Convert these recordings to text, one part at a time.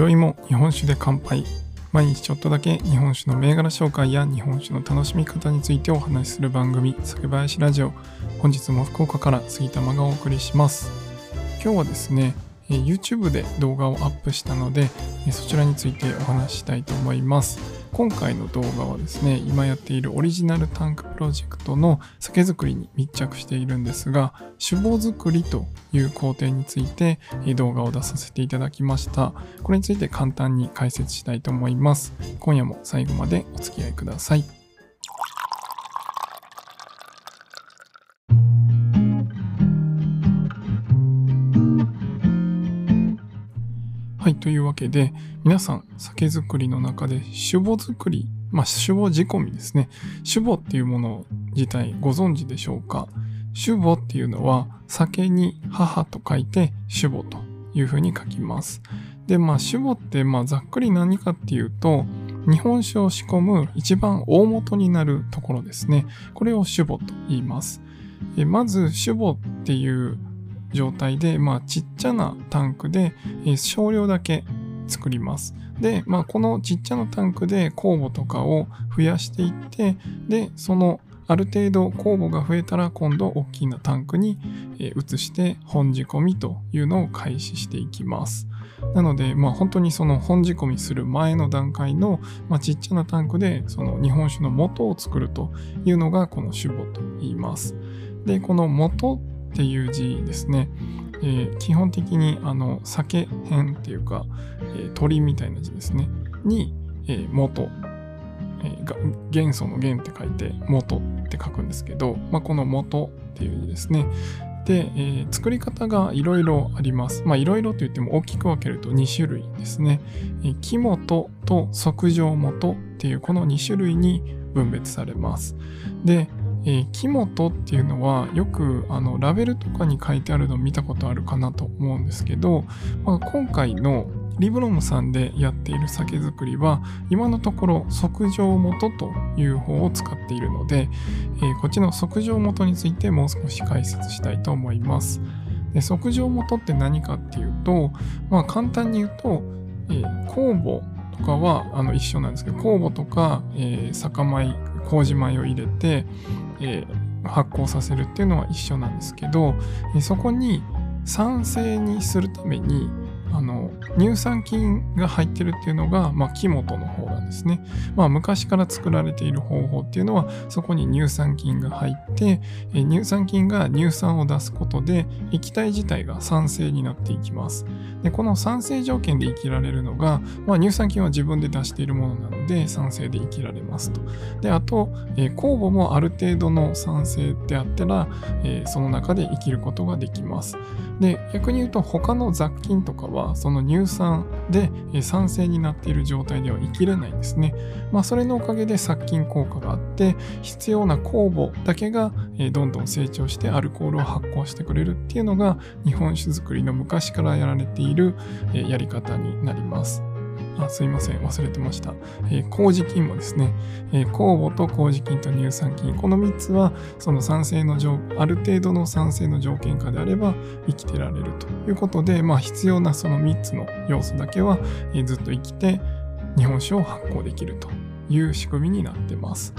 今宵も日本酒で乾杯。毎日ちょっとだけ日本酒の銘柄紹介や日本酒の楽しみ方についてお話しする番組酒林ラジオ。本日も福岡から杉玉がお送りします。今日はですね YouTube で動画をアップしたのでそちらについてお話ししたいと思います。今回の動画はですね今やっているオリジナルタンクプロジェクトの酒造りに密着しているんですが酒母作りという工程について動画を出させていただきました。これについて簡単に解説したいと思います。今夜も最後までお付き合いください。はい、というわけで、皆さん、酒造りの中で酒母作り、まあ、酒母仕込みですね。酒母っていうもの自体ご存知でしょうか？酒母っていうのは、酒に母と書いて酒母というふうに書きます。で、まあ、酒母って、まあ、ざっくり何かっていうと、日本酒を仕込む一番大元になるところですね。これを酒母と言います。まず、酒母っていう状態で、まあ、ちっちゃなタンクで、えー、少量だけ作ります。で、まあ、このちっちゃなタンクで酵母とかを増やしていって、で、そのある程度酵母が増えたら今度大きなタンクに移して本仕込みというのを開始していきます。なので、まあ、本当にその本仕込みする前の段階の、まあ、ちっちゃなタンクでその日本酒の元を作るというのがこの酒母と言います。で、この元っていう字ですね。えー、基本的にあの酒編っていうか、えー、鳥みたいな字ですね。に、えー、元、えー、元素の元って書いて元って書くんですけど、まあ、この元っていう字ですね。で、えー、作り方がいろいろあります。いろいろと言っても大きく分けると2種類ですね。えー、木元と即上元っていうこの2種類に分別されます。で、えー、木本っていうのはよくあのラベルとかに書いてあるのを見たことあるかなと思うんですけど、まあ、今回のリブロムさんでやっている酒造りは今のところ即上元という方を使っているので、えー、こっちの即上元についてもう少し解説したいと思います。で即上元って何かっていうと、まあ、簡単に言うと、えー、酵母とかはあの一緒なんですけど酵母とか、えー、酒米麹米を入れて、えー、発酵させるっていうのは一緒なんですけど、えー、そこに酸性にするためにあの乳酸菌が入ってるっていうのが、まあ、木本の方なんですね。まあ、昔から作られている方法っていうのはそこに乳酸菌が入ってえ乳酸菌が乳酸を出すことで液体自体が酸性になっていきます。でこの酸性条件で生きられるのが、まあ、乳酸菌は自分で出しているものなので酸性で生きられますと。であと、え、酵母もある程度の酸性であったら、え、その中で生きることができます。で逆に言うと他の雑菌とかははその乳酸で酸性になっている状態では生きれないんですね。まあ、それのおかげで殺菌効果があって必要な酵母だけがどんどん成長してアルコールを発酵してくれるっていうのが日本酒造りの昔からやられているやり方になります。あすいません、忘れてました。えー、麹菌もですね、えー、酵母と麹菌と乳酸菌、この3つは、その酸性の条、ある程度の酸性の条件下であれば生きてられるということで、まあ、必要なその3つの要素だけは、えー、ずっと生きて、日本酒を発酵できるという仕組みになってます。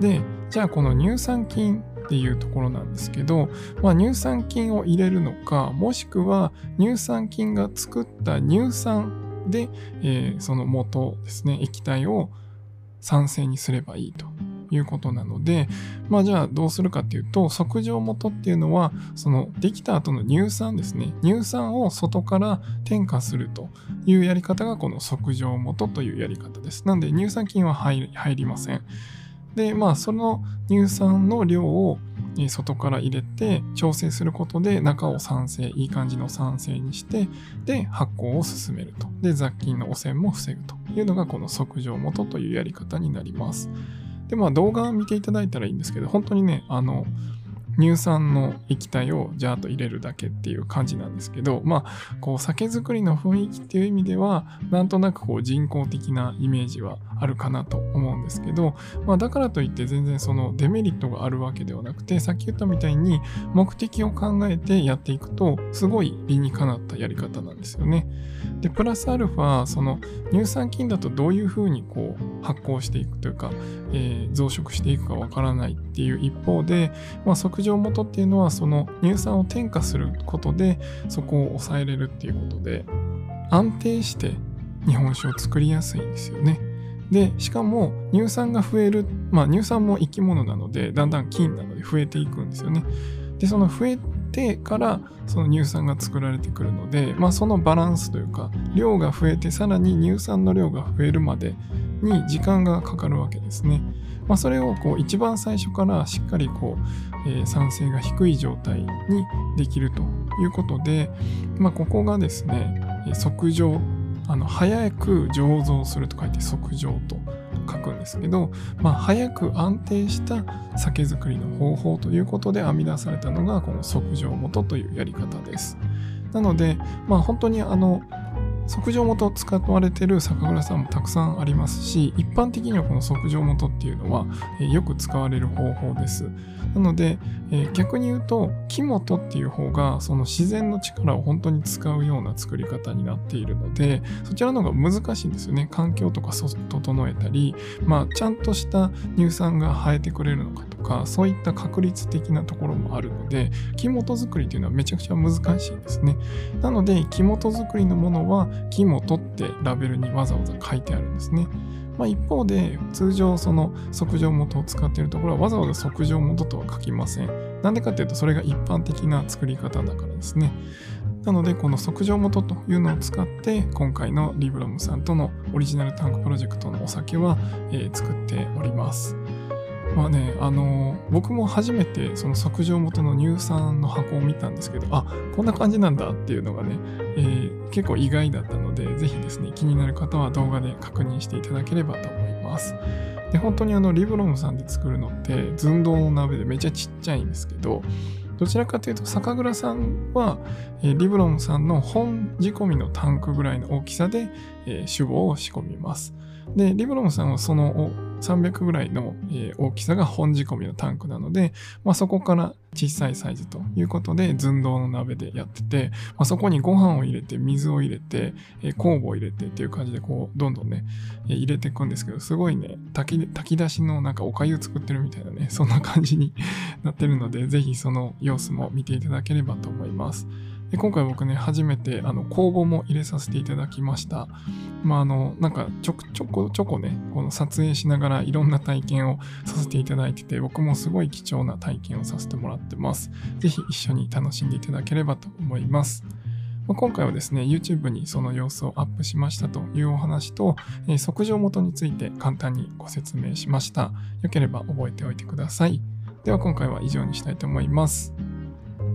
で、じゃあこの乳酸菌っていうところなんですけど、まあ、乳酸菌を入れるのか、もしくは乳酸菌が作った乳酸で、えー、その元ですね、液体を酸性にすればいいということなので、まあじゃあどうするかっていうと、測定元っていうのは、そのできた後の乳酸ですね、乳酸を外から添加するというやり方がこの測定元というやり方です。なんで乳酸菌は入りません。で、まあその乳酸の量を外から入れて調整することで中を酸性、いい感じの酸性にして、で、発酵を進めると。で、雑菌の汚染も防ぐというのがこの測定元というやり方になります。で、まあ動画を見ていただいたらいいんですけど、本当にね、あの、乳酸の液体をジャーッと入れるだけっていう感じなんですけど、まあ、こう酒造りの雰囲気っていう意味では、なんとなくこう人工的なイメージはあるかなと思うんですけど、まあ、だからといって全然そのデメリットがあるわけではなくて、さっき言ったみたいに目的を考えてやっていくと、すごい理にかなったやり方なんですよね。で、プラスアルファ、その乳酸菌だとどういうふうにこう発酵していくというか、えー、増殖していくかわからないっていう一方で、まあ、測定元っていうのはその乳酸を添加することでそこを抑えれるっていうことで安定して日本酒を作りやすいんですよね。で、しかも乳酸が増える、まあ乳酸も生き物なので、だんだん菌なので増えていくんですよね。で、その増えてからその乳酸が作られてくるので、まあそのバランスというか、量が増えてさらに乳酸の量が増えるまでに時間がかかるわけですね。まあ、それをこう一番最初からしっかりこう、えー、酸性が低い状態にできるということで、まあ、ここがですね、測定あの早く醸造すると書いて測定と書くんですけど、まあ、早く安定した酒造りの方法ということで編み出されたのがこの測定元というやり方です。なので、まあ、本当にあの測定元使われてる酒蔵さんもたくさんありますし一般的にはこの測定元っていうのは、よく使われる方法です。なので、えー、逆に言うと木本っていう方がその自然の力を本当に使うような作り方になっているのでそちらの方が難しいんですよね。環境とか整えたり、まあ、ちゃんとした乳酸が生えてくれるのかとかそういった確率的なところもあるので木本作りというのはめちゃくちゃ難しいんですね。なので木本作りのものは木本ってラベルにわざわざ書いてあるんですね。まあ、一方で、通常その測定元を使っているところはわざわざ測定元とは書きません。なんでかっていうと、それが一般的な作り方だからですね。なので、この測定元というのを使って、今回のリブロムさんとのオリジナルタンクプロジェクトのお酒は、えー、作っております。まあね、あの、僕も初めてその測定元の乳酸の箱を見たんですけど、あ、こんな感じなんだっていうのがね、えー、結構意外だったので、ぜひですね、気になる方は動画で確認していただければと思います。で、本当にあの、リブロムさんで作るのって、寸胴の鍋でめちゃちっちゃいんですけど、どちらかというと、酒蔵さんは、えー、リブロンさんの本仕込みのタンクぐらいの大きさで、えー、酒母を仕込みます。で、リブロンさんはその300ぐらいの、えー、大きさが本仕込みのタンクなので、まあ、そこから小さいサイズということで寸胴の鍋でやってて、まあ、そこにご飯を入れて水を入れて、えー、酵母を入れてっていう感じでこうどんどんね、えー、入れていくんですけどすごいね炊き炊き出しのなんかおかゆ作ってるみたいなねそんな感じになってるので是非その様子も見ていただければと思います。で今回僕ね、初めてあの公募も入れさせていただきました。まあ、あの、なんかちょちょこちょこね、この撮影しながらいろんな体験をさせていただいてて、僕もすごい貴重な体験をさせてもらってます。ぜひ一緒に楽しんでいただければと思います。今回はですね、YouTube にその様子をアップしましたというお話と、えー、測定元について簡単にご説明しました。よければ覚えておいてください。では今回は以上にしたいと思います。